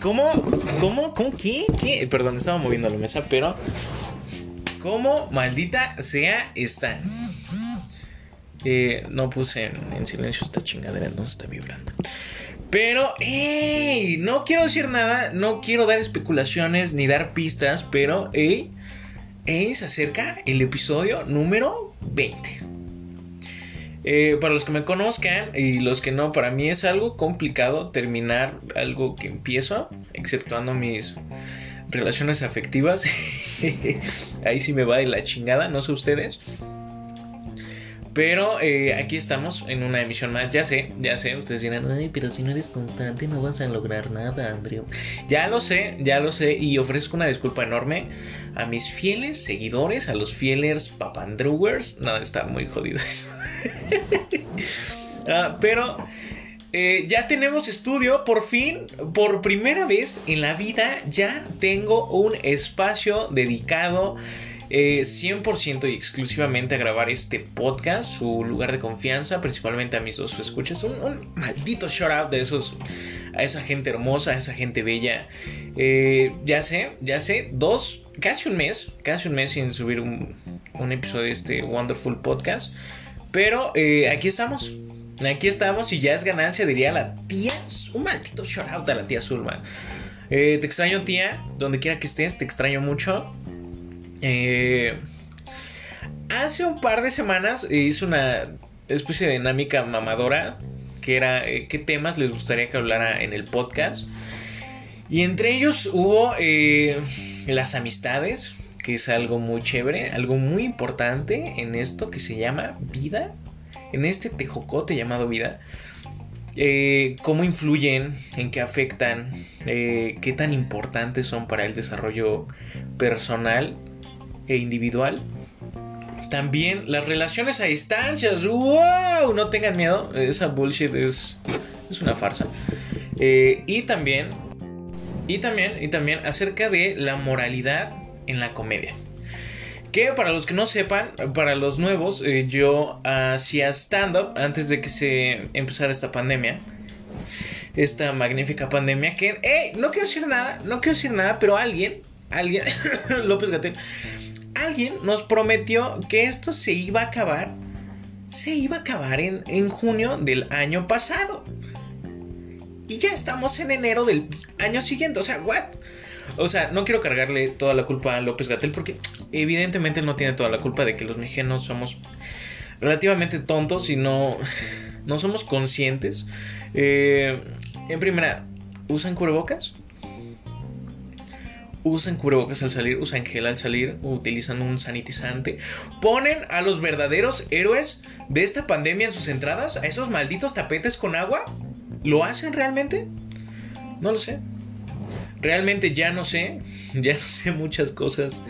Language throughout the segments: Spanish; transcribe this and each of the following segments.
¿Cómo? ¿Cómo? ¿Cómo? ¿Qué? ¿Qué? Perdón, estaba moviendo la mesa, pero. ¿Cómo maldita sea esta? Eh, no puse en, silencio esta chingadera, entonces está vibrando. Pero, ¡ey! No quiero decir nada, no quiero dar especulaciones ni dar pistas, pero, ¡ey! ¡ey! Se acerca el episodio número 20. Eh, para los que me conozcan y los que no, para mí es algo complicado terminar algo que empiezo, exceptuando mis relaciones afectivas. Ahí sí me va de la chingada, no sé ustedes. Pero eh, aquí estamos en una emisión más. Ya sé, ya sé. Ustedes dirán, ay, pero si no eres constante no vas a lograr nada, Andrew. Ya lo sé, ya lo sé. Y ofrezco una disculpa enorme a mis fieles seguidores, a los fieles papandrewers. No, está muy jodido eso. Ah, pero eh, ya tenemos estudio, por fin, por primera vez en la vida, ya tengo un espacio dedicado 100% eh, y exclusivamente a grabar este podcast, su lugar de confianza, principalmente a mis dos escuchas. Un, maldito shout out de esos, a esa gente hermosa, a esa gente bella. Eh, ya sé, ya sé, dos, casi un mes, casi un mes sin subir un, episodio de este Wonderful Podcast. Pero eh, aquí estamos. Aquí estamos y ya es ganancia, diría la tía. Un maldito shout out a la tía Zulma. te extraño, tía. Donde quiera que estés, te extraño mucho. Eh, hace un par de semanas hice una especie de dinámica mamadora que era eh, qué temas les gustaría que hablara en el podcast. Y entre ellos hubo eh, las amistades, que es algo muy chévere, algo muy importante en esto que se llama vida, en este tejocote llamado vida. cómo influyen, en qué afectan, qué tan importantes son para el desarrollo personal e individual. También las relaciones a distancias. ¡Wow! No tengan miedo. Esa bullshit es, es una farsa. Eh, y también. Y también. Y también acerca de la moralidad en la comedia. Que para los que no sepan, para los nuevos, eh, yo hacía stand-up antes de que se empezara esta pandemia. Esta magnífica pandemia que... ¡Eh! No quiero decir nada, no quiero decir nada, pero alguien, alguien, López Gatel, alguien nos prometió que esto se iba a acabar. Se iba a acabar en, en junio del año pasado. Y ya estamos en enero del año siguiente. O sea, ¿what? O sea, no quiero cargarle toda la culpa a López Gatel porque evidentemente no tiene toda la culpa de que los mexicanos somos relativamente tontos y no, no somos conscientes. Eh, en primera, ¿usan cubrebocas? Usan cubrebocas al salir, usan gel al salir, utilizan un sanitizante. Ponen a los verdaderos héroes de esta pandemia en sus entradas, a esos malditos tapetes con agua. ¿Lo hacen realmente? No lo sé. Realmente ya no sé, ya no sé muchas cosas.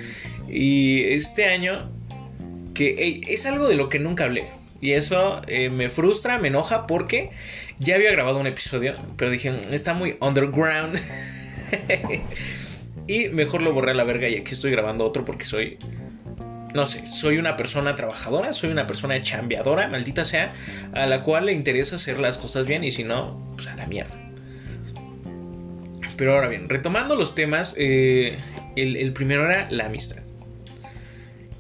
Y este año, que es algo de lo que nunca hablé. Y eso eh, me frustra, me enoja porque ya había grabado un episodio, pero dije, está muy underground. Y mejor lo borré a la verga y aquí estoy grabando otro porque soy... No sé, soy una persona trabajadora, soy una persona chambeadora, maldita sea, a la cual le interesa hacer las cosas bien y si no, pues a la mierda. Pero ahora bien, retomando los temas, eh, el, primero era la amistad.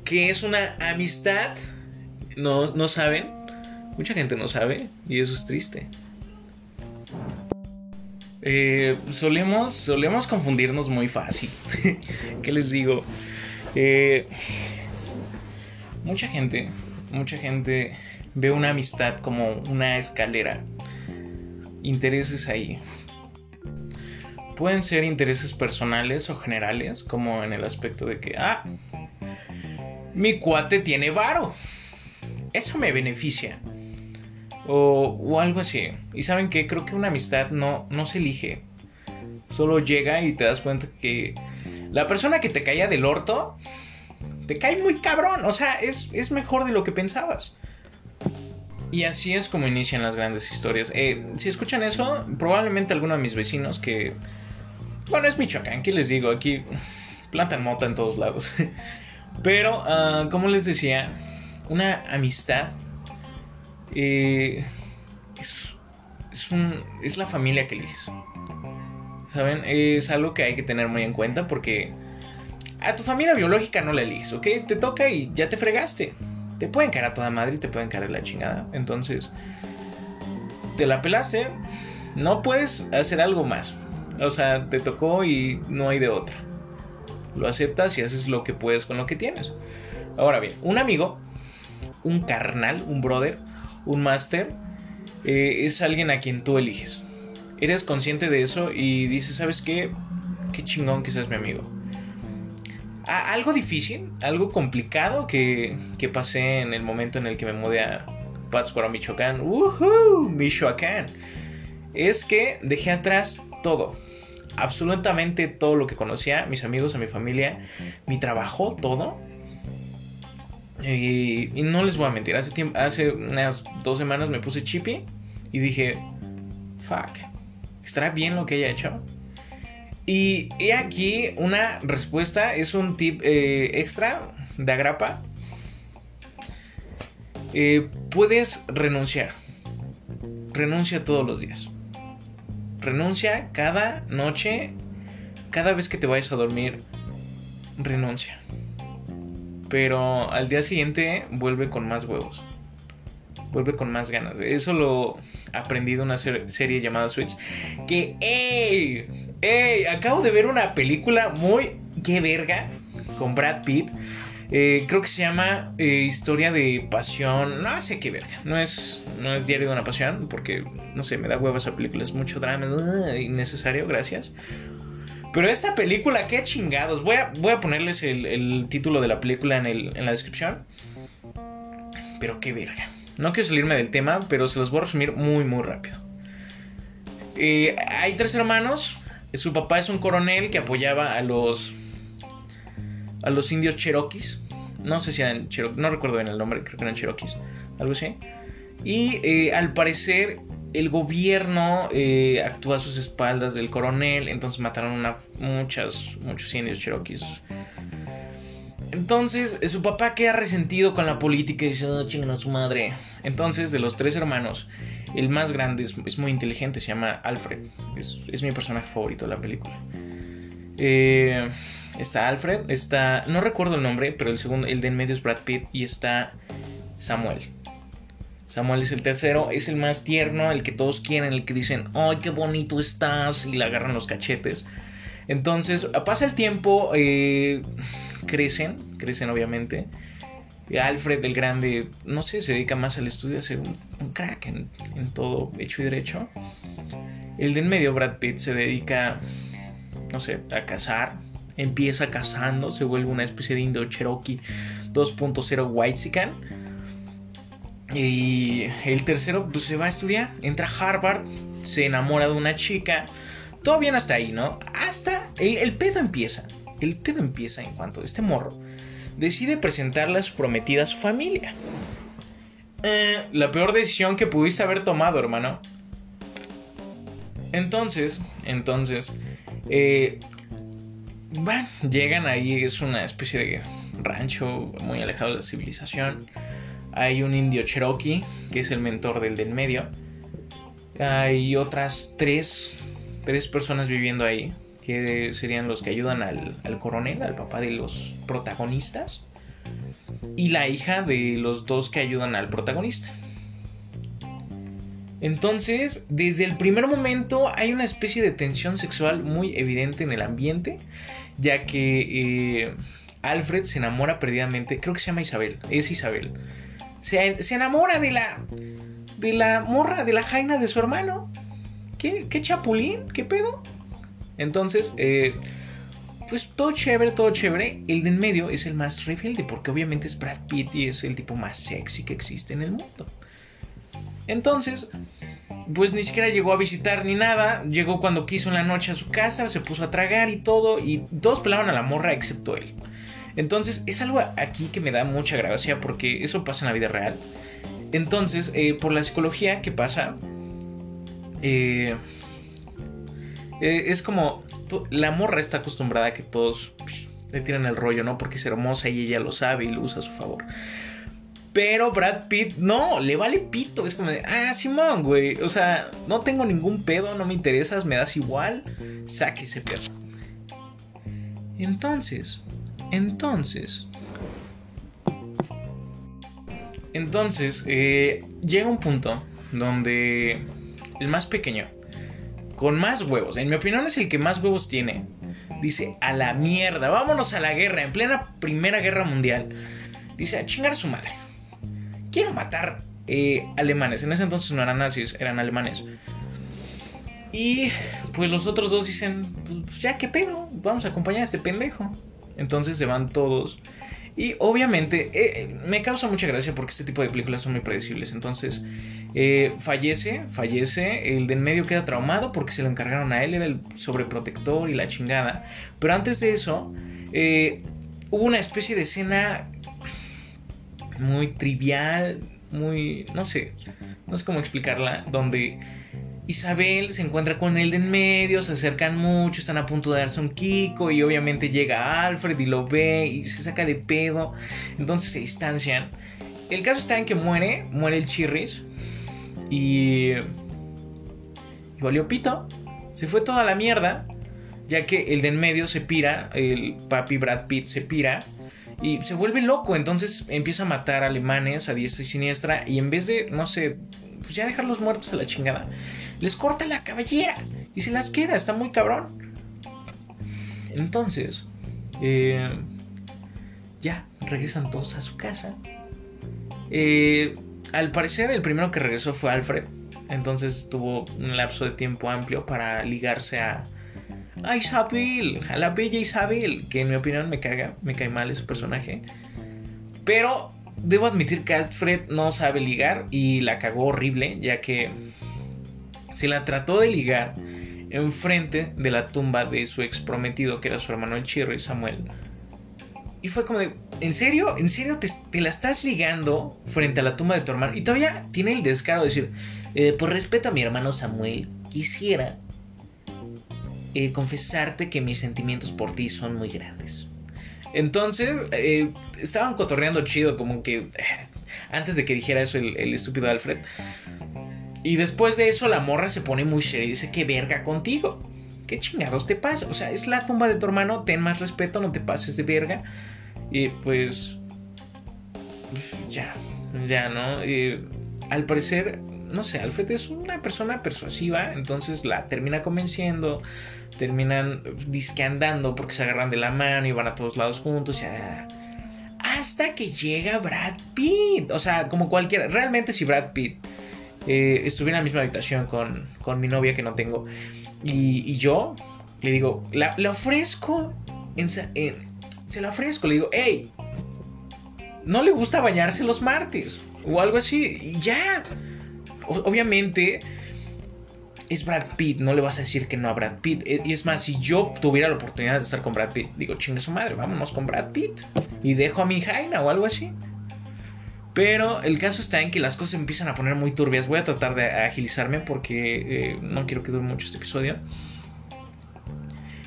¿Qué es una amistad? No, no saben. Mucha gente no sabe y eso es triste. Eh, solemos, solemos confundirnos muy fácil. ¿Qué les digo? Eh, mucha gente, mucha gente ve una amistad como una escalera. Intereses ahí. Pueden ser intereses personales o generales, como en el aspecto de que, ah, mi cuate tiene varo. Eso me beneficia. O, algo así. Y saben que creo que una amistad no, no se elige. Solo llega y te das cuenta que la persona que te caía del orto te cae muy cabrón. O sea, es, mejor de lo que pensabas. Y así es como inician las grandes historias. Eh, si escuchan eso, probablemente alguno de mis vecinos que... Bueno, es Michoacán, ¿qué les digo? Aquí plantan mota en todos lados. Pero, ah, como les decía, una amistad eh, es, es, la familia que eliges. ¿Saben? Es algo que hay que tener muy en cuenta porque a tu familia biológica no la eliges, ¿ok? Te toca y ya te fregaste. Te pueden caer a toda madre y te pueden caer la chingada. Entonces, te la pelaste, no puedes hacer algo más. O sea, te tocó y no hay de otra. Lo aceptas y haces lo que puedes con lo que tienes. Ahora bien, un amigo, un carnal, un brother, un máster, eh, es alguien a quien tú eliges. Eres consciente de eso y dices, ¿sabes qué? Qué chingón que seas mi amigo. algo difícil, algo complicado que, que, pasé en el momento en el que me mudé a Pátzcuaro, Michoacán. ¡Woohoo! Michoacán. Es que dejé atrás todo absolutamente todo lo que conocía, mis amigos, a mi familia, mi trabajo, todo. Y, no les voy a mentir, hace, tiempo, hace unas dos semanas me puse chippy y dije, fuck, ¿estará bien lo que haya hecho? Y he aquí una respuesta, es un tip eh, extra de agrapa. Eh, puedes renunciar. Renuncia todos los días. Renuncia cada noche, cada vez que te vayas a dormir, renuncia. Pero al día siguiente vuelve con más huevos. Vuelve con más ganas. Eso lo aprendí de una serie llamada Switch. Que, ¡ey! ¡ey! Acabo de ver una película muy... ¡Qué verga! Con Brad Pitt. Eh, creo que se llama eh, Historia de Pasión. No sé qué verga. No es, no es Diario de una Pasión. Porque, no sé, me da huevos esa película. Es mucho drama. innecesario, gracias. Pero esta película, qué chingados. Voy a, voy a ponerles el, título de la película en, la descripción. Pero qué verga. No quiero salirme del tema, pero se los voy a resumir muy, muy rápido. Eh, hay tres hermanos. Su papá es un coronel que apoyaba a los a los indios cherokees. No sé si eran cherokees, no recuerdo bien el nombre, creo que eran cherokees, algo así. Y eh, al parecer el gobierno eh, actúa a sus espaldas del coronel, entonces mataron a muchas, muchos indios cherokees. Entonces su papá queda resentido con la política y dice, oh, a su madre. Entonces de los tres hermanos, el más grande es, muy inteligente, se llama Alfred. Es, es mi personaje favorito de la película. Eh, Está Alfred, está. No recuerdo el nombre, pero el segundo, el de en medio es Brad Pitt y está Samuel. Samuel es el tercero, es el más tierno, el que todos quieren, el que dicen, ¡ay, qué bonito estás! y le agarran los cachetes. Entonces, pasa el tiempo, eh, crecen, crecen obviamente. Alfred el Grande, no sé, se dedica más al estudio, a un, crack en, todo hecho y derecho. El de en medio, Brad Pitt, se dedica, no sé, a cazar, empieza cazando, se vuelve una especie de Indo Cherokee 2.0 Whitezican. Y el tercero pues, se va a estudiar, entra a Harvard, se enamora de una chica. Todo bien hasta ahí, ¿no? Hasta el, pedo empieza. El pedo empieza en cuanto este morro decide presentarle a su prometida a su familia. Eh, la peor decisión que pudiste haber tomado, hermano. Entonces, entonces, eh, bueno, llegan ahí, es una especie de rancho muy alejado de la civilización. Hay un indio cherokee, que es el mentor del del medio. Hay otras tres, tres personas viviendo ahí, que serían los que ayudan al, al coronel, al papá de los protagonistas. Y la hija de los dos que ayudan al protagonista. Entonces, desde el primer momento hay una especie de tensión sexual muy evidente en el ambiente, ya que eh, Alfred se enamora perdidamente, creo que se llama Isabel, es Isabel. Se, enamora de la de la morra, de la jaina de su hermano. ¿Qué, qué chapulín? ¿Qué pedo? Entonces, eh, pues todo chévere, todo chévere. El de en medio es el más rebelde, porque obviamente es Brad Pitt y es el tipo más sexy que existe en el mundo. Entonces, pues ni siquiera llegó a visitar ni nada. Llegó cuando quiso en la noche a su casa, se puso a tragar y todo. Y todos pelaban a la morra excepto él. Entonces, es algo aquí que me da mucha gracia porque eso pasa en la vida real. Entonces, eh, por la psicología que pasa, eh, eh, es como la morra está acostumbrada a que todos le tiran el rollo, ¿no? Porque es hermosa y ella lo sabe y lo usa a su favor. Pero Brad Pitt, no, le vale pito. Es como de, ah, Simón, güey. O sea, no tengo ningún pedo, no me interesas, me das igual. Saque ese pedo. Entonces, entonces. Entonces, eh, llega un punto donde el más pequeño, con más huevos, en mi opinión es el que más huevos tiene, dice, a la mierda, vámonos a la guerra, en plena Primera Guerra Mundial. Dice, a chingar a su madre. Quiero matar eh, alemanes. En ese entonces no eran nazis, eran alemanes. Y pues los otros dos dicen, pues ya qué pedo, vamos a acompañar a este pendejo. Entonces se van todos. Y obviamente eh, me causa mucha gracia porque este tipo de películas son muy predecibles. Entonces eh, fallece, fallece. El de en medio queda traumado porque se lo encargaron a él, era el sobreprotector y la chingada. Pero antes de eso, eh, hubo una especie de escena muy trivial, muy, no sé, no sé cómo explicarla, donde Isabel se encuentra con él de en medio, se acercan mucho, están a punto de darse un kiko y obviamente llega Alfred y lo ve y se saca de pedo, entonces se distancian. El caso está en que muere, muere el Chirris y... y valió pito, se fue toda la mierda, ya que el de en medio se pira, el papi Brad Pitt se pira y se vuelve loco, entonces empieza a matar alemanes a diestra y siniestra y en vez de, no sé, pues ya dejarlos muertos a la chingada, les corta la cabellera y se las queda, está muy cabrón. Entonces, eh, ya regresan todos a su casa. Eh, al parecer, el primero que regresó fue Alfred. Entonces tuvo un lapso de tiempo amplio para ligarse a, a Isabel, a la bella Isabel, que en mi opinión me caga, me cae mal ese personaje. Pero debo admitir que Alfred no sabe ligar y la cagó horrible, ya que se la trató de ligar enfrente de la tumba de su ex prometido, que era su hermano el Chirri, Samuel. Y fue como de, ¿en serio? ¿En serio te, la estás ligando frente a la tumba de tu hermano? Y todavía tiene el descaro de decir, eh, por respeto a mi hermano Samuel, quisiera eh, confesarte que mis sentimientos por ti son muy grandes. Entonces, eh, estaban cotorreando chido, como que antes de que dijera eso el estúpido Alfred. Y después de eso la morra se pone muy seria y dice, ¿qué verga contigo? ¿Qué chingados te pasa? O sea, es la tumba de tu hermano, ten más respeto, no te pases de verga. Y pues... pues ya, ya, ¿no? Y, al parecer, no sé, Alfred es una persona persuasiva, entonces la termina convenciendo, terminan disqueandando porque se agarran de la mano y van a todos lados juntos, ya. Hasta que llega Brad Pitt. O sea, como cualquiera. Realmente si Brad Pitt eh, estuve en la misma habitación con, con mi novia que no tengo. Y, yo le digo, la, le ofrezco, se la ofrezco, le digo, hey, no le gusta bañarse los martes o algo así. Y ya, obviamente es Brad Pitt, no le vas a decir que no a Brad Pitt. Eh, y es más, si yo tuviera la oportunidad de estar con Brad Pitt, digo, chingue su madre, vámonos con Brad Pitt. Y dejo a mi Jaina o algo así. Pero el caso está en que las cosas empiezan a poner muy turbias. Voy a tratar de agilizarme porque eh, no quiero que dure mucho este episodio.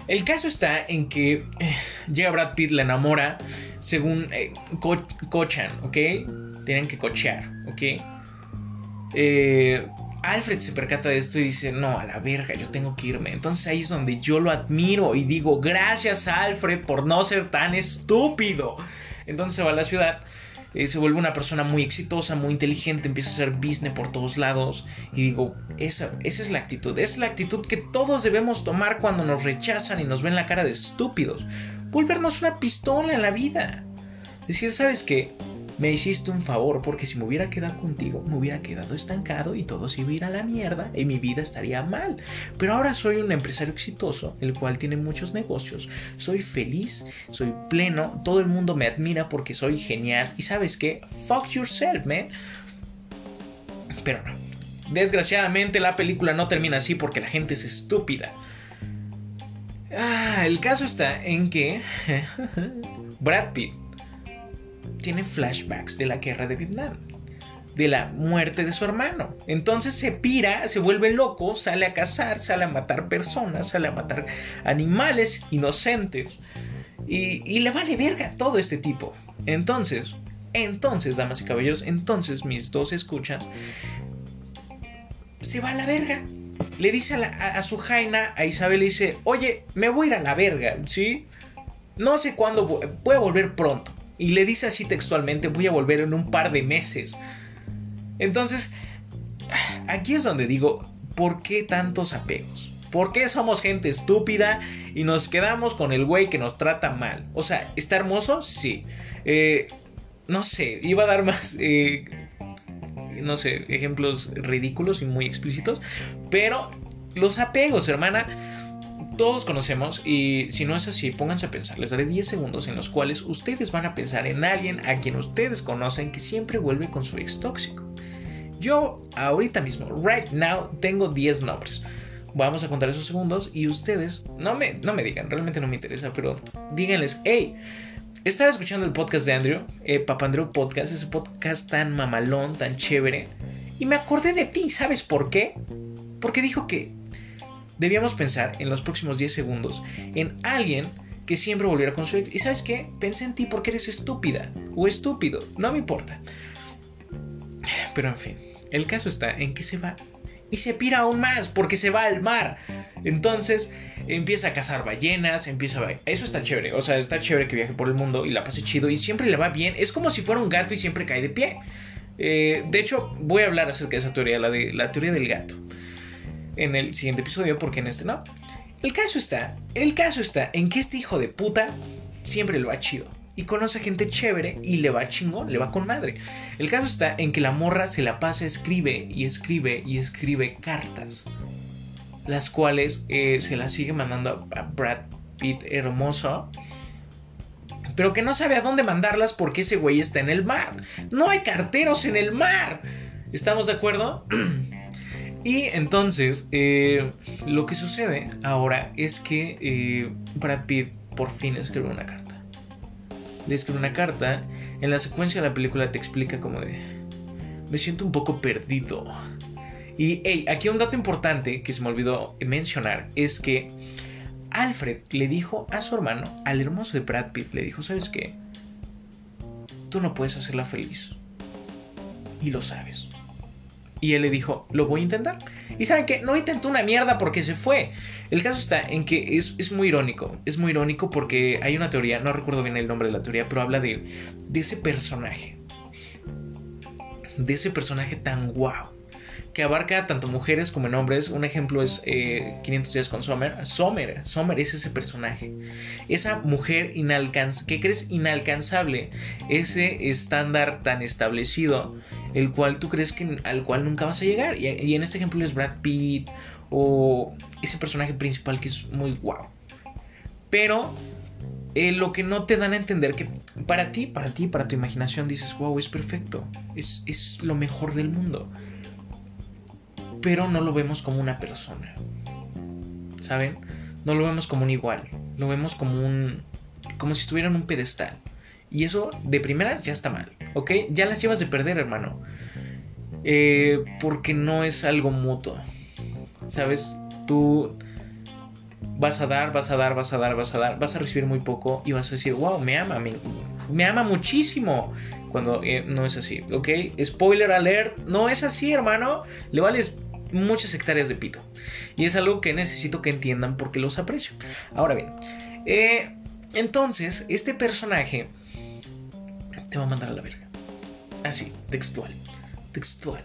El caso está en que eh, llega Brad Pitt, la enamora, según eh, cochan, ¿ok? Tienen que cochear, ¿ok? Alfred se percata de esto y dice, no, a la verga, yo tengo que irme. Entonces ahí es donde yo lo admiro y digo, gracias Alfred por no ser tan estúpido. Entonces se va a la ciudad eh, se vuelve una persona muy exitosa, muy inteligente, empieza a hacer business por todos lados. Y digo, esa, esa es la actitud, es la actitud que todos debemos tomar cuando nos rechazan y nos ven la cara de estúpidos. Volvernos una pistola en la vida. Decir, ¿sabes qué? Me hiciste un favor porque si me hubiera quedado contigo me hubiera quedado estancado y todo se iba a la mierda y mi vida estaría mal. Pero ahora soy un empresario exitoso, el cual tiene muchos negocios, soy feliz, soy pleno, todo el mundo me admira porque soy genial y sabes qué, fuck yourself, man. Pero no. Desgraciadamente la película no termina así porque la gente es estúpida. Ah, el caso está en que Brad Pitt tiene flashbacks de la guerra de Vietnam, de la muerte de su hermano. Entonces se pira, se vuelve loco, sale a cazar, sale a matar personas, sale a matar animales inocentes y, le vale verga todo este tipo. Entonces, Entonces, damas y caballeros, entonces mis dos escuchan. Se va a la verga. Le dice a, su jaina, a Isabel, le dice, oye, me voy a ir a la verga, ¿sí? No sé cuándo, voy a volver pronto. Y le dice así textualmente, voy a volver en un par de meses. Entonces, aquí es donde digo, ¿por qué tantos apegos? ¿Por qué somos gente estúpida y nos quedamos con el güey que nos trata mal? O sea, ¿está hermoso? Sí. Eh, no sé, iba a dar más, eh, no sé, ejemplos ridículos y muy explícitos, pero los apegos, hermana, todos conocemos y si no es así, pónganse a pensar. Les daré 10 segundos en los cuales ustedes van a pensar en alguien a quien ustedes conocen que siempre vuelve con su ex tóxico. Yo ahorita mismo, right now, tengo 10 nombres. Vamos a contar esos segundos y ustedes no me, no me digan, realmente no me interesa, pero díganles, hey, estaba escuchando el podcast de Andrew, eh, Papandrew Podcast, ese podcast tan mamalón, tan chévere. Y me acordé de ti, ¿sabes por qué? Porque dijo que debíamos pensar en los próximos 10 segundos en alguien que siempre volviera con su. Y sabes qué? Pensé en ti porque eres estúpida o estúpido, no me importa. Pero en fin, el caso está en que se va y se pira aún más porque se va al mar. Entonces empieza a cazar ballenas, empieza a... Eso está chévere, o sea, está chévere que viaje por el mundo y la pase chido y siempre le va bien. Es como si fuera un gato y siempre cae de pie. Eh, de hecho, voy a hablar acerca de esa teoría, la, de, la teoría del gato, en el siguiente episodio, porque en este no. El caso está, el caso está en que este hijo de puta siempre lo ha chido y conoce gente chévere y le va chingón, le va con madre. El caso está en que la morra se la pasa, escribe y escribe y escribe cartas, las cuales eh, se las sigue mandando a Brad Pitt hermoso. Pero que no sabe a dónde mandarlas porque ese güey está en el mar. No hay carteros en el mar. ¿Estamos de acuerdo? Y entonces, eh, lo que sucede ahora es que eh, Brad Pitt por fin escribe una carta le escribe una carta. En la secuencia de la película te explica como de... Me siento un poco perdido. Y hey, aquí un dato importante que se me olvidó mencionar es que Alfred le dijo a su hermano, al hermoso de Brad Pitt, le dijo, ¿sabes qué? Tú no puedes hacerla feliz. Y lo sabes. Y él le dijo, lo voy a intentar. Y saben que no intentó una mierda porque se fue. El caso está en que es, muy irónico. Es muy irónico porque hay una teoría, no recuerdo bien el nombre de la teoría, pero habla de, de ese personaje. De ese personaje tan guau. Que abarca tanto mujeres como en hombres. Un ejemplo es 500 eh, días con Sommer. Sommer, Sommer es ese personaje. Esa mujer inalcanzable, que crees inalcanzable. Ese estándar tan establecido el cual tú crees que al cual nunca vas a llegar. Y, en este ejemplo es Brad Pitt o ese personaje principal que es muy guau. Pero eh, lo que no te dan a entender que para ti, para ti, para tu imaginación dices, wow, es perfecto, es, es lo mejor del mundo. Pero no lo vemos como una persona. ¿Saben? No lo vemos como un igual. Lo vemos como un... como si estuviera en un pedestal. Y eso de primeras ya está mal. ¿ok? Ya las llevas de perder, hermano. Eh, porque no es algo mutuo. ¿Sabes? Tú vas a dar, vas a dar, vas a dar, vas a dar, vas a recibir muy poco y vas a decir, wow, me ama, me, ama muchísimo. Cuando eh, no es así, ¿ok? Spoiler alert, no es así, hermano. Le vales muchas hectáreas de pito. Y es algo que necesito que entiendan porque los aprecio. Ahora bien, eh, entonces, este personaje te va a mandar a la verga. Así, textual. Textual.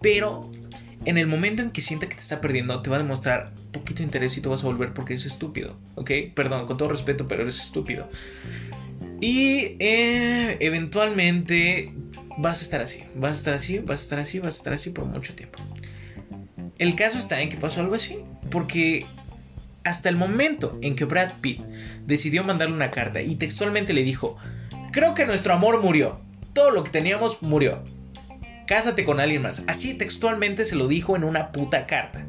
Pero en el momento en que sienta que te está perdiendo, te va a demostrar poquito interés y te vas a volver porque eres estúpido. ¿Ok? Perdón, con todo respeto, pero eres estúpido. Y eh, eventualmente vas a estar así. Vas a estar así, vas a estar así, vas a estar así por mucho tiempo. El caso está en que pasó algo así. Porque hasta el momento en que Brad Pitt decidió mandarle una carta y textualmente le dijo, Creo que nuestro amor murió. Todo lo que teníamos murió. Cásate con alguien más. Así textualmente se lo dijo en una puta carta.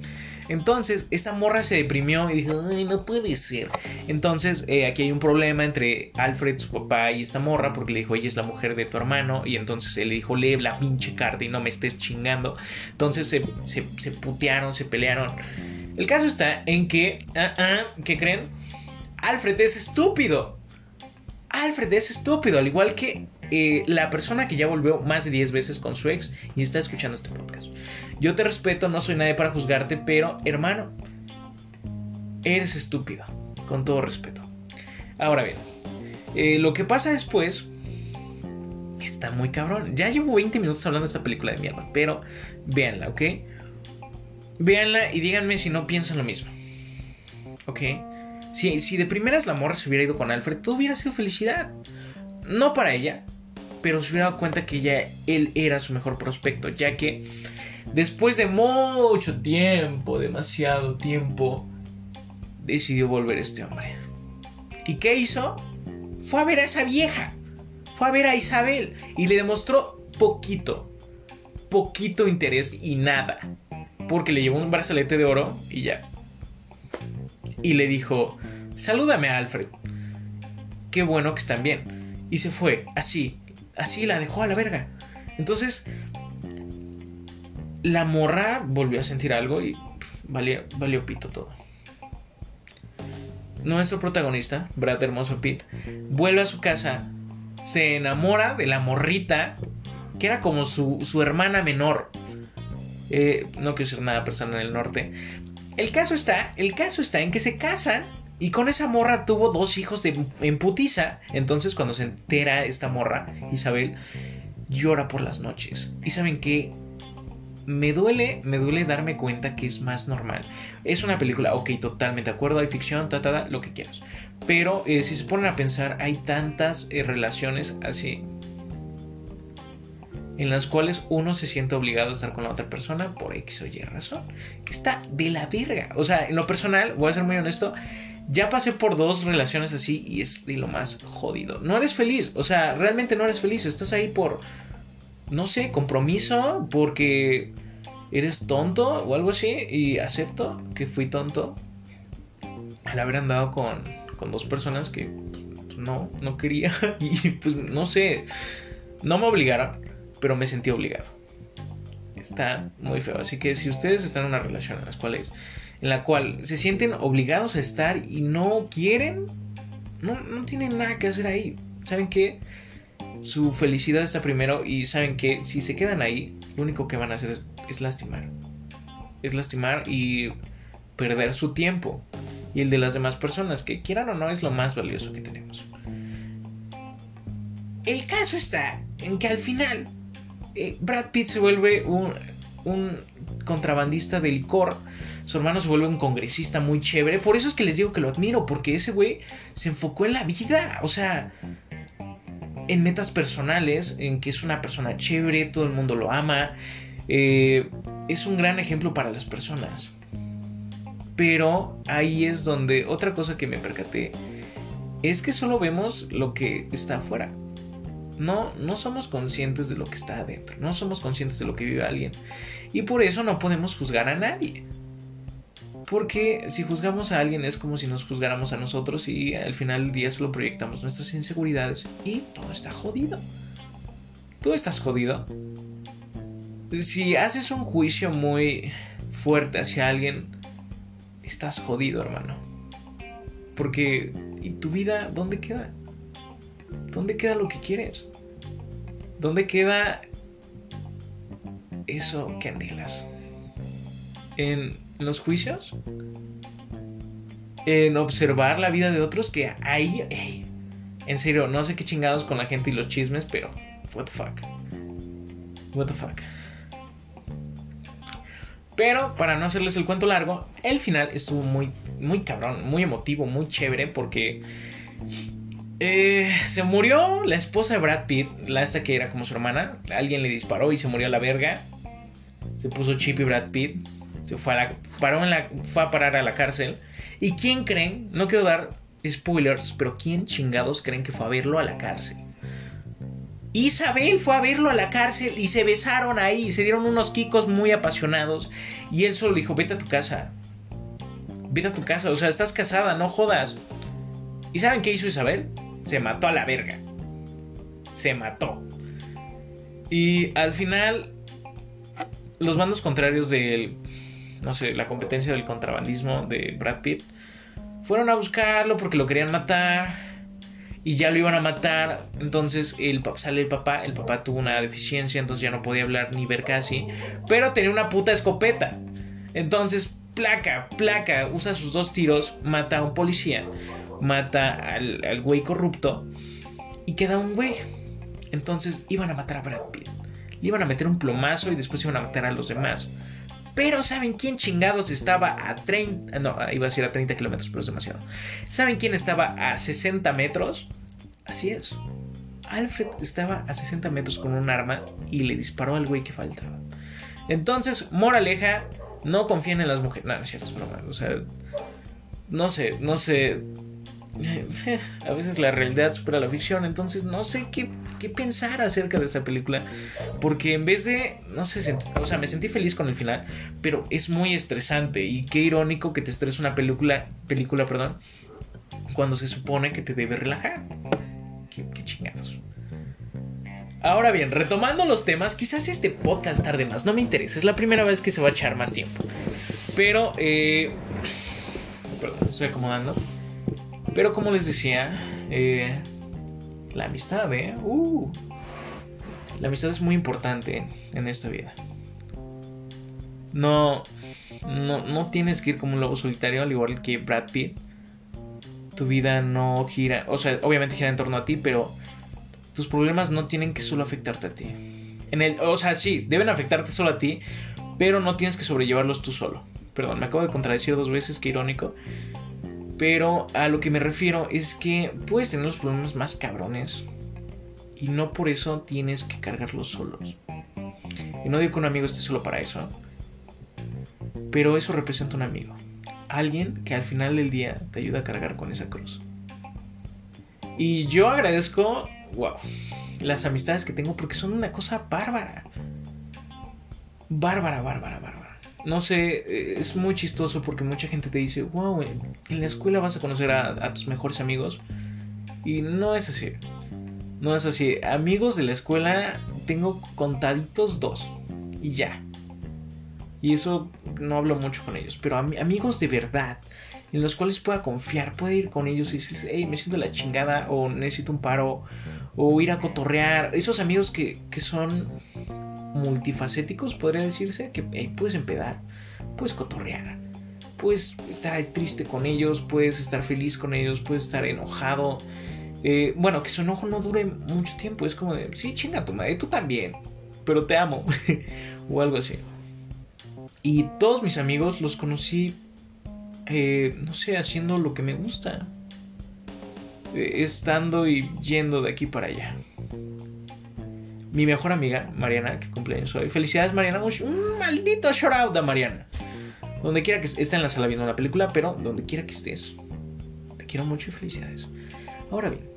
Entonces, esta morra se deprimió y dijo, ay, no puede ser. Entonces, eh, aquí hay un problema entre Alfred, su papá, y esta morra, porque le dijo, ella es la mujer de tu hermano. Y entonces él le dijo, lee la pinche carta y no me estés chingando. Entonces se, se, putearon, se pelearon. El caso está en que, ah, ah, ¿qué creen? Alfred es estúpido. Alfred es estúpido, al igual que eh, la persona que ya volvió más de 10 veces con su ex y está escuchando este podcast. Yo te respeto, no soy nadie para juzgarte, pero hermano, eres estúpido, con todo respeto. Ahora bien, eh, lo que pasa después está muy cabrón. Ya llevo 20 minutos hablando de esta película de mierda, pero véanla, ¿ok? Véanla y díganme si no piensan lo mismo. ¿Ok? Si, si de primeras la morra se hubiera ido con Alfred, todo hubiera sido felicidad. No para ella, pero se hubiera dado cuenta que ya él era su mejor prospecto, ya que después de mucho tiempo, demasiado tiempo, decidió volver este hombre. ¿Y qué hizo? Fue a ver a esa vieja. Fue a ver a Isabel y le demostró poquito, poquito interés y nada. Porque le llevó un brazalete de oro y ya. Y le dijo, salúdame a Alfred. Qué bueno que están bien. Y se fue, así, así la dejó a la verga. Entonces, la morra volvió a sentir algo y valió, valió pito todo. Nuestro protagonista, Brad Hermoso Pitt, vuelve a su casa, se enamora de la morrita, que era como su, su hermana menor. Eh, no quiero ser nada persona en el norte. El caso está, el caso está en que se casan y con esa morra tuvo dos hijos de, en putiza. Entonces cuando se entera esta morra, Isabel, llora por las noches. Y saben que me duele, me duele darme cuenta que es más normal. Es una película, ok, totalmente de acuerdo, hay ficción, ta, lo que quieras. Pero eh, si se ponen a pensar, hay tantas eh, relaciones así en las cuales uno se siente obligado a estar con la otra persona por X o Y razón, que está de la verga. O sea, en lo personal, voy a ser muy honesto, ya pasé por dos relaciones así y es de lo más jodido. No eres feliz, o sea, realmente no eres feliz, estás ahí por, no sé, compromiso, porque eres tonto o algo así y acepto que fui tonto al haber andado con, con dos personas que pues, no, no quería y pues no sé, no me obligaron, pero me sentí obligado. Está muy feo, así que si ustedes están en una relación en las cuales en la cual se sienten obligados a estar y no quieren, no, no tienen nada que hacer ahí. ¿Saben qué? Su felicidad está primero y saben que si se quedan ahí, lo único que van a hacer es, lastimar. Es lastimar y perder su tiempo y el de las demás personas, que quieran o no es lo más valioso que tenemos. El caso está en que al final eh, Brad Pitt se vuelve un, un contrabandista de licor su hermano se vuelve un congresista muy chévere. Por eso es que les digo que lo admiro, porque ese güey se enfocó en la vida. O sea, en metas personales, en que es una persona chévere, todo el mundo lo ama. Eh, es un gran ejemplo para las personas. Pero ahí es donde otra cosa que me percaté es que solo vemos lo que está afuera. No, no somos conscientes de lo que está adentro, no somos conscientes de lo que vive alguien. Y por eso no podemos juzgar a nadie. Porque si juzgamos a alguien es como si nos juzgáramos a nosotros y al final del día solo proyectamos nuestras inseguridades y todo está jodido. Tú estás jodido. Si haces un juicio muy fuerte hacia alguien, estás jodido, hermano. Porque, ¿y tu vida dónde queda? ¿Dónde queda lo que quieres? ¿Dónde queda eso que anhelas? En los juicios, en observar la vida de otros, que ahí, en serio, no sé qué chingados con la gente y los chismes, pero, what the fuck. What the fuck. Pero para no hacerles el cuento largo, el final estuvo muy, muy cabrón, muy emotivo, muy chévere porque eh, se murió la esposa de Brad Pitt, la esta que era como su hermana. Alguien le disparó y se murió a la verga. Se puso Chip Brad Pitt se fue a, paró en la, fue a parar a la cárcel. ¿Y quién creen? No quiero dar spoilers, pero ¿quién chingados creen que fue a verlo a la cárcel? Isabel fue a verlo a la cárcel y se besaron ahí, se dieron unos kikos muy apasionados. Y él solo dijo, vete a tu casa. Vete a tu casa, o sea, estás casada, no jodas. ¿Y saben qué hizo Isabel? Se mató a la verga. Se mató. Y al final, los bandos contrarios del no sé, la competencia del contrabandismo de Brad Pitt, fueron a buscarlo porque lo querían matar. y ya lo iban a matar. Entonces el, sale el papá, el papá tuvo una deficiencia, entonces ya no podía hablar ni ver casi, pero tenía una puta escopeta. Entonces, placa, placa, usa sus dos tiros, mata a un policía, mata al, al güey corrupto y queda un güey. Entonces iban a matar a Brad Pitt. Le iban a meter un plomazo y después iban a matar a los demás. Pero ¿saben quién chingados estaba a 30? No, iba a decir a 30 kilómetros, pero es demasiado. ¿Saben quién estaba a 60 metros? Así es. Alfred estaba a 60 metros con un arma y le disparó al güey que faltaba. Entonces, moraleja, no confíen en las mujeres. No, no es cierto, es broma. O sea, no sé, no sé. a veces la realidad supera la ficción, entonces no sé qué, pensar acerca de esta película, porque en vez de, no sé, o sea, me sentí feliz con el final, pero es muy estresante y qué irónico que te estrese una película, película, perdón, cuando se supone que te debe relajar. Qué, chingados. Ahora bien, retomando los temas, quizás este podcast tarde más, no me interesa, es la primera vez que se va a echar más tiempo. Pero, eh... Perdón, estoy acomodando. Pero como les decía, eh, la amistad, ¿eh? Uh, la amistad es muy importante en esta vida. No, no, no tienes que ir como un lobo solitario, al igual que Brad Pitt. Tu vida no gira, o sea, obviamente gira en torno a ti, pero tus problemas no tienen que solo afectarte a ti. En el, o sea, sí, deben afectarte solo a ti, pero no tienes que sobrellevarlos tú solo. Perdón, me acabo de contradecir dos veces, qué irónico. Pero a lo que me refiero es que puedes tener los problemas más cabrones y no por eso tienes que cargarlos solos. Y no digo que un amigo esté solo para eso, pero eso representa un amigo. Alguien que al final del día te ayuda a cargar con esa cruz. Y yo agradezco, wow, las amistades que tengo porque son una cosa bárbara. Bárbara, bárbara, bárbara no sé, eh, es muy chistoso porque mucha gente te dice, wow, en la escuela vas a conocer a, tus mejores amigos. Y no es así. No es así. Amigos de la escuela tengo contaditos dos. Y ya. Y eso no hablo mucho con ellos. Pero amigos de verdad. En los cuales pueda confiar. Pueda ir con ellos y decirles, hey, me siento la chingada. O necesito un paro. O ir a cotorrear. Esos amigos que, que son multifacéticos, podría decirse, que puedes empedar, puedes cotorrear, puedes estar triste con ellos, puedes estar feliz con ellos, puedes estar enojado. Eh, bueno, que su enojo no dure mucho tiempo, es como de, sí, chinga tu madre, tú también, pero te amo, o algo así. Y todos mis amigos los conocí, eh, no sé, haciendo lo que me gusta, eh, estando y yendo de aquí para allá mi mejor amiga, Mariana, que cumpleaños hoy. Felicidades, Mariana. Un, maldito shout out a Mariana. Donde quiera que esté en la sala viendo la película, pero donde quiera que estés. Te quiero mucho y felicidades. Ahora bien,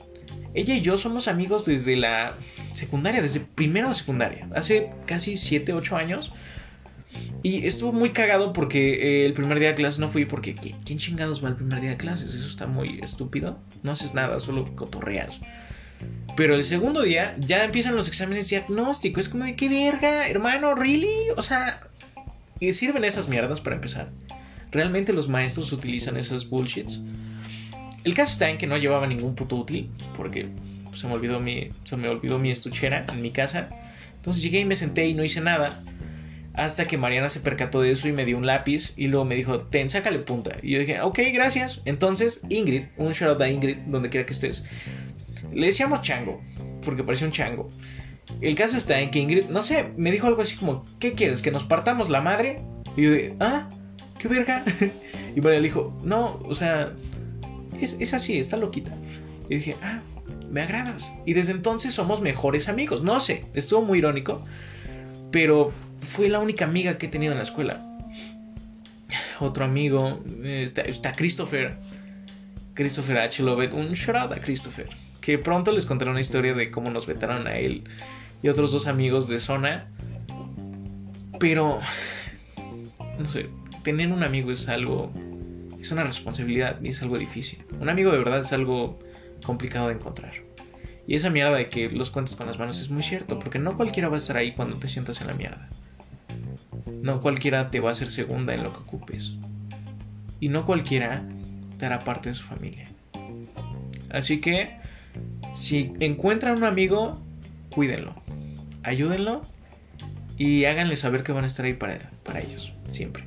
ella y yo somos amigos desde la secundaria, desde primero de secundaria. Hace casi 7, 8 años. Y estuvo muy cagado porque eh, el primer día de clases no fui porque ¿quién chingados va el primer día de clases? Eso está muy estúpido. No haces nada, solo cotorreas. Pero el segundo día ya empiezan los exámenes diagnósticos. Es como de qué verga, hermano, ¿really? O sea, ¿y sirven esas mierdas para empezar? ¿Realmente los maestros utilizan esos bullshits? El caso está en que no llevaba ningún puto útil, porque se me olvidó mi, se me olvidó mi estuchera en mi casa. Entonces llegué y me senté y no hice nada. Hasta que Mariana se percató de eso y me dio un lápiz y luego me dijo, ten, sácale punta. Y yo dije, ok, gracias. Entonces, Ingrid, un shout out a Ingrid, donde quiera que estés, le decíamos chango, porque parecía un chango. El caso está en que Ingrid, no sé, me dijo algo así como, ¿qué quieres? ¿Que nos partamos la madre? Y yo dije, ah, qué verga. y María le dijo, no, o sea, es, es así, está loquita. Y dije, ah, me agradas. Y desde entonces somos mejores amigos. No sé, estuvo muy irónico, pero fue la única amiga que he tenido en la escuela. Otro amigo, está, está Christopher. Christopher H. Lovett. Un shout out a Christopher que pronto les contaré una historia de cómo nos vetaron a él y otros dos amigos de zona. Pero, no sé, tener un amigo es algo, es una responsabilidad y es algo difícil. Un amigo de verdad es algo complicado de encontrar. Y esa mierda de que los cuentes con las manos es muy cierto, porque no cualquiera va a estar ahí cuando te sientas en la mierda. No cualquiera te va a hacer segunda en lo que ocupes. Y no cualquiera te hará parte de su familia. Así que Si encuentran un amigo, cuídenlo, ayúdenlo y háganle saber que van a estar ahí para, para ellos, siempre.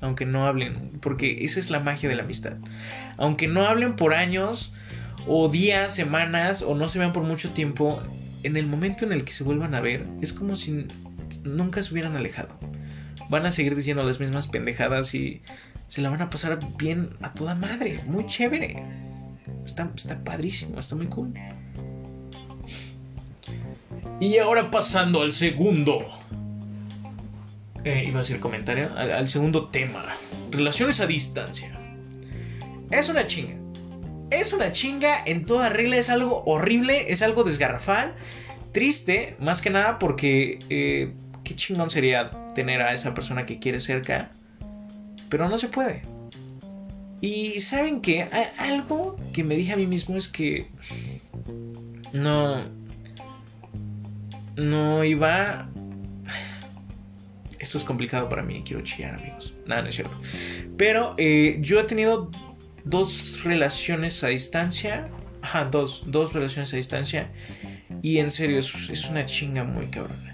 Aunque no hablen, porque esa es la magia de la amistad. Aunque no hablen por años, o días, semanas, o no se vean por mucho tiempo, en el momento en el que se vuelvan a ver, es como si nunca se hubieran alejado. Van a seguir diciendo las mismas pendejadas y se la van a pasar bien a toda madre. Muy chévere. Está, está padrísimo, está muy cool. Y ahora pasando al segundo. Eh, iba a decir comentario. Al, segundo tema. Relaciones a distancia. Es una chinga. Es una chinga en toda regla. Es algo horrible. Es algo desgarrafal. Triste. Más que nada porque... Eh, qué chingón sería tener a esa persona que quiere cerca. Pero no se puede. Y saben que algo que me dije a mí mismo es que no no iba... Esto es complicado para mí, quiero chillar amigos. Nada, no es cierto. Pero eh, yo he tenido dos relaciones a distancia. Ajá, dos, dos relaciones a distancia. Y en serio, es, es una chinga muy cabrona.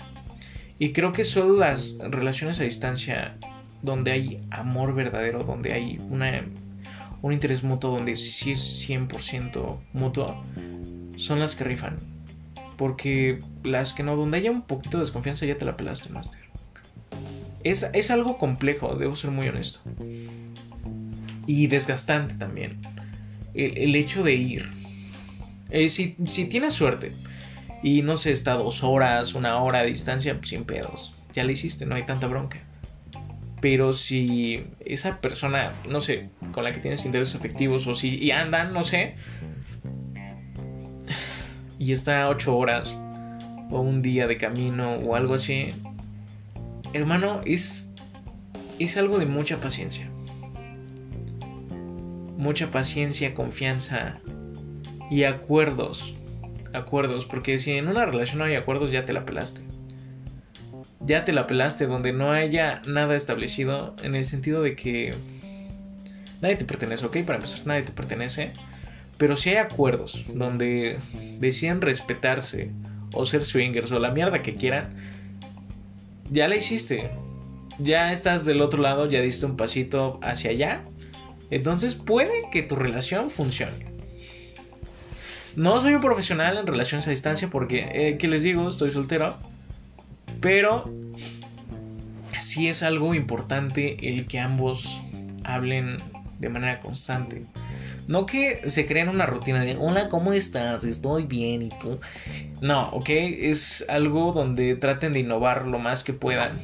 Y creo que solo las relaciones a distancia donde hay amor verdadero, donde hay una, un interés mutuo, donde sí es 100% mutuo, son las que rifan. Porque las que no, donde haya un poquito de desconfianza ya te la pelaste, Master. Es, es algo complejo, debo ser muy honesto. Y desgastante también. El, hecho de ir. Eh, si, si, tienes suerte y no sé, está dos horas, una hora de distancia, pues, sin pedos. Ya la hiciste, no hay tanta bronca. Pero si esa persona, no sé, con la que tienes intereses efectivos o si y andan, no sé, y está ocho horas o un día de camino o algo así, hermano, es, es algo de mucha paciencia. Mucha paciencia, confianza y acuerdos. Acuerdos, porque si en una relación no hay acuerdos ya te la pelaste. Ya te la pelaste donde no haya nada establecido en el sentido de que nadie te pertenece, ¿ok? Para empezar, nadie te pertenece pero si hay acuerdos donde deciden respetarse o ser swingers o la mierda que quieran, ya la hiciste. Ya estás del otro lado, ya diste un pasito hacia allá. Entonces puede que tu relación funcione. No soy un profesional en relaciones a distancia porque, eh, ¿qué les digo? Estoy soltero. Pero sí es algo importante el que ambos hablen de manera constante. No que se creen una rutina de, hola, ¿cómo estás? Estoy bien y tú. No, ok, es algo donde traten de innovar lo más que puedan.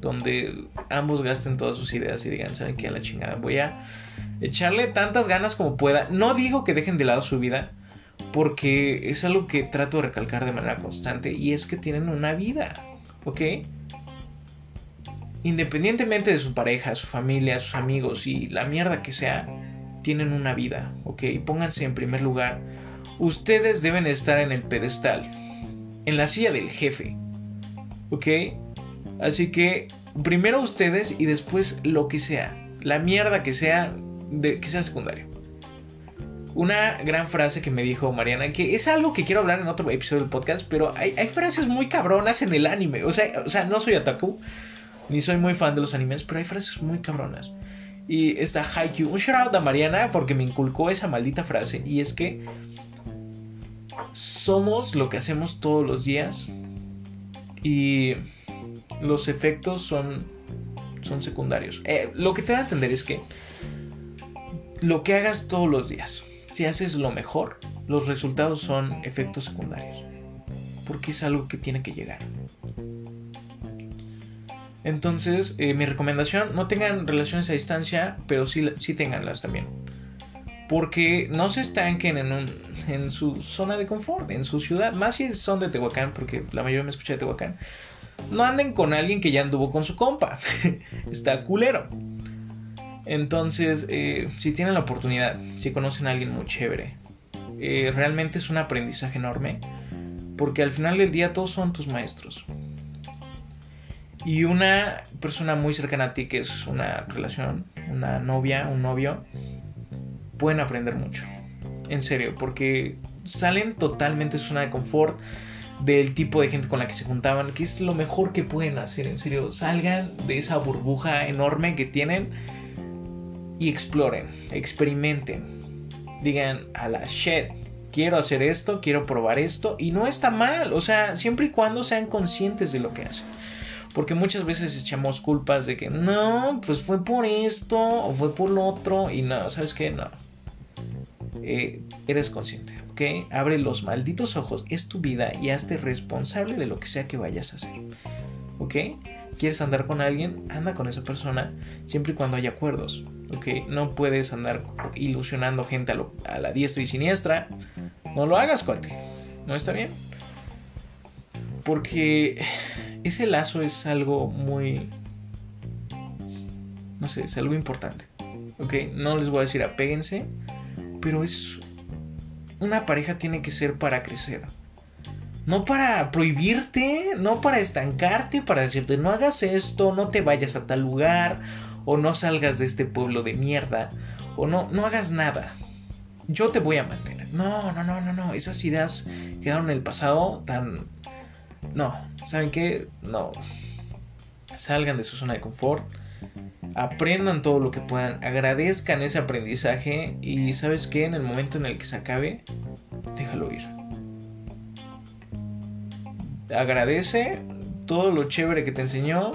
Donde ambos gasten todas sus ideas y digan, ¿saben qué? A la chingada. Voy a echarle tantas ganas como pueda. No digo que dejen de lado su vida, porque es algo que trato de recalcar de manera constante y es que tienen una vida, ¿ok? Independientemente de su pareja, su familia, sus amigos y la mierda que sea, tienen una vida, ¿ok? Pónganse en primer lugar. Ustedes deben estar en el pedestal, en la silla del jefe, ¿ok? Así que primero ustedes y después lo que sea, la mierda que sea, que sea secundario. Una gran frase que me dijo Mariana, que es algo que quiero hablar en otro episodio del podcast, pero hay, hay frases muy cabronas en el anime. O sea, o sea, no soy otaku, ni soy muy fan de los animes, pero hay frases muy cabronas. Y está Haikyuu. Un shout out a Mariana porque me inculcó esa maldita frase. Y es que somos lo que hacemos todos los días. Y los efectos son, son secundarios. Eh, lo que te da a entender es que lo que hagas todos los días, si haces lo mejor, los resultados son efectos secundarios. Porque es algo que tiene que llegar. Entonces, eh, mi recomendación, no tengan relaciones a distancia, pero sí, sí tenganlas también. Porque no se estanquen en, un, en su zona de confort, en su ciudad. Más si son de Tehuacán, porque la mayoría me escucha de Tehuacán. No anden con alguien que ya anduvo con su compa. Está culero. Entonces, eh, si tienen la oportunidad, si conocen a alguien muy chévere, eh, realmente es un aprendizaje enorme. Porque al final del día todos son tus maestros y una persona muy cercana a ti que es una relación, una novia, un novio, pueden aprender mucho. En serio, porque salen totalmente de su zona de confort del tipo de gente con la que se juntaban, que es lo mejor que pueden hacer, en serio, salgan de esa burbuja enorme que tienen y exploren, experimenten, digan a la shit, quiero hacer esto, quiero probar esto y no está mal, o sea, siempre y cuando sean conscientes de lo que hacen. Porque muchas veces echamos culpas de que no, pues fue por esto o fue por lo otro y no, ¿sabes qué? No. Eh, eres consciente, ¿ok? Abre los malditos ojos, es tu vida y hazte responsable de lo que sea que vayas a hacer, ¿ok? ¿Quieres andar con alguien? Anda con esa persona siempre y cuando haya acuerdos, ¿ok? No puedes andar ilusionando gente a, a la diestra y siniestra. No lo hagas, cuate. ¿No está bien? Porque ese lazo es algo muy... No sé, es algo importante. ¿Ok? No les voy a decir apéguense, pero es... Una pareja tiene que ser para crecer. No para prohibirte, no para estancarte, para decirte no hagas esto, no te vayas a tal lugar, o no salgas de este pueblo de mierda, o no, no hagas nada. Yo te voy a mantener. No, no, no, no, no. Esas ideas quedaron en el pasado tan no, ¿saben qué? No. Salgan de su zona de confort. Aprendan todo lo que puedan. Agradezcan ese aprendizaje. Y sabes qué? En el momento en el que se acabe, déjalo ir. Agradece todo lo chévere que te enseñó.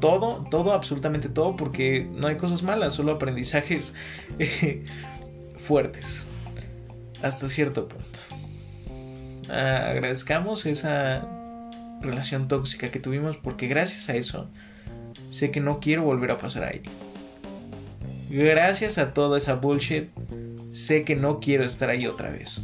Todo, todo, absolutamente todo. Porque no hay cosas malas, solo aprendizajes fuertes. Hasta cierto punto. agradezcamos esa relación tóxica que tuvimos porque gracias a eso sé que no quiero volver a pasar ahí. Gracias a toda esa bullshit sé que no quiero estar ahí otra vez.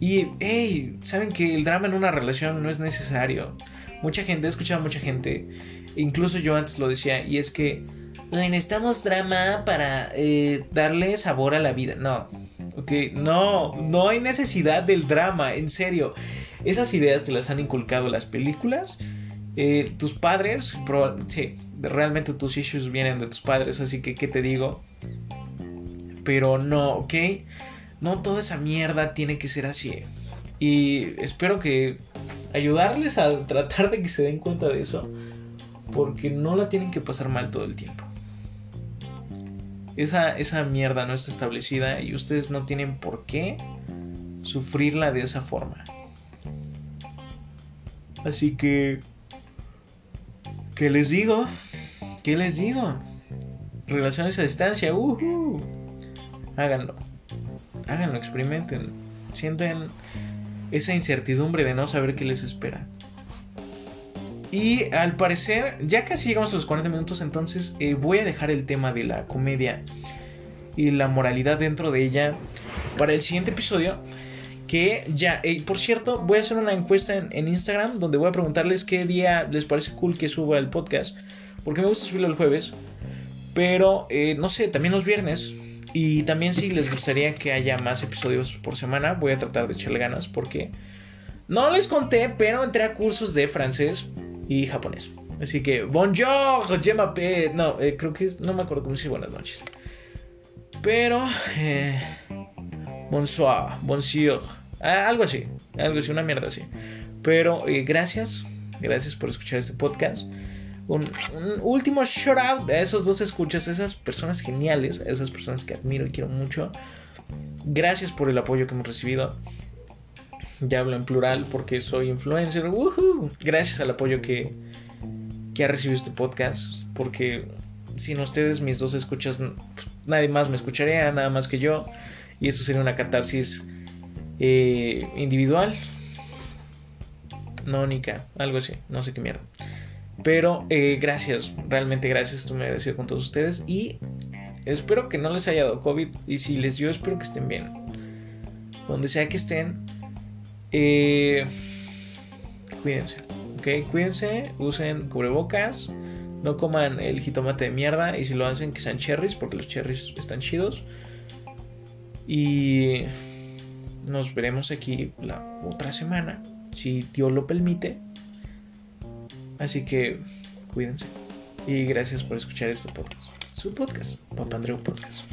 Y, hey, saben que el drama en una relación no es necesario. Mucha gente, he escuchado a mucha gente, incluso yo antes lo decía, y es que necesitamos drama para eh, darle sabor a la vida. No, ok, no, no hay necesidad del drama, en serio. Esas ideas te las han inculcado las películas. Eh, tus padres, sí, realmente tus issues vienen de tus padres, así que, ¿qué te digo? Pero no, ¿ok? No toda esa mierda tiene que ser así. Y espero que ayudarles a tratar de que se den cuenta de eso, porque no la tienen que pasar mal todo el tiempo. Esa, esa mierda no está establecida y ustedes no tienen por qué sufrirla de esa forma. Así que... ¿Qué les digo? ¿Qué les digo? Relaciones a distancia, uh háganlo. Háganlo, experimenten. Sienten esa incertidumbre de no saber qué les espera. Y al parecer, ya casi llegamos a los 40 minutos, entonces eh, voy a dejar el tema de la comedia y la moralidad dentro de ella para el siguiente episodio. Que ya, eh, por cierto, voy a hacer una encuesta en, Instagram donde voy a preguntarles qué día les parece cool que suba el podcast. Porque me gusta subirlo el jueves. Pero, eh, no sé, también los viernes. Y también si les gustaría que haya más episodios por semana, voy a tratar de echarle ganas porque... No les conté, pero entré a cursos de francés y japonés. Así que, bonjour, je m'appelle... No, eh, creo que. No me acuerdo cómo dice buenas noches. Pero... bonsoir, bonjour. Ah, algo así, algo así, una mierda así. Pero eh, gracias, gracias por escuchar este podcast. Un, último shout out a esos dos escuchas, a esas personas geniales, a esas personas que admiro y quiero mucho. Gracias por el apoyo que hemos recibido. Ya hablo en plural porque soy influencer. Gracias al apoyo que, que ha recibido este podcast. Porque sin ustedes, mis dos escuchas, nadie más me escucharía, nada más que yo. Y esto sería una catarsis eh, individual. No, algo así, no sé qué mierda. Pero eh, gracias, realmente gracias, estoy muy agradecido con todos ustedes y espero que no les haya dado COVID y si les dio espero que estén bien. Donde sea que estén, eh, cuídense, ¿ok? Cuídense, usen cubrebocas, no coman el jitomate de mierda y si lo hacen que sean cherries porque los cherries están chidos. Y nos veremos aquí la otra semana, si Dios lo permite. Así que cuídense. Y gracias por escuchar este podcast. Su podcast, Papandreu Podcast.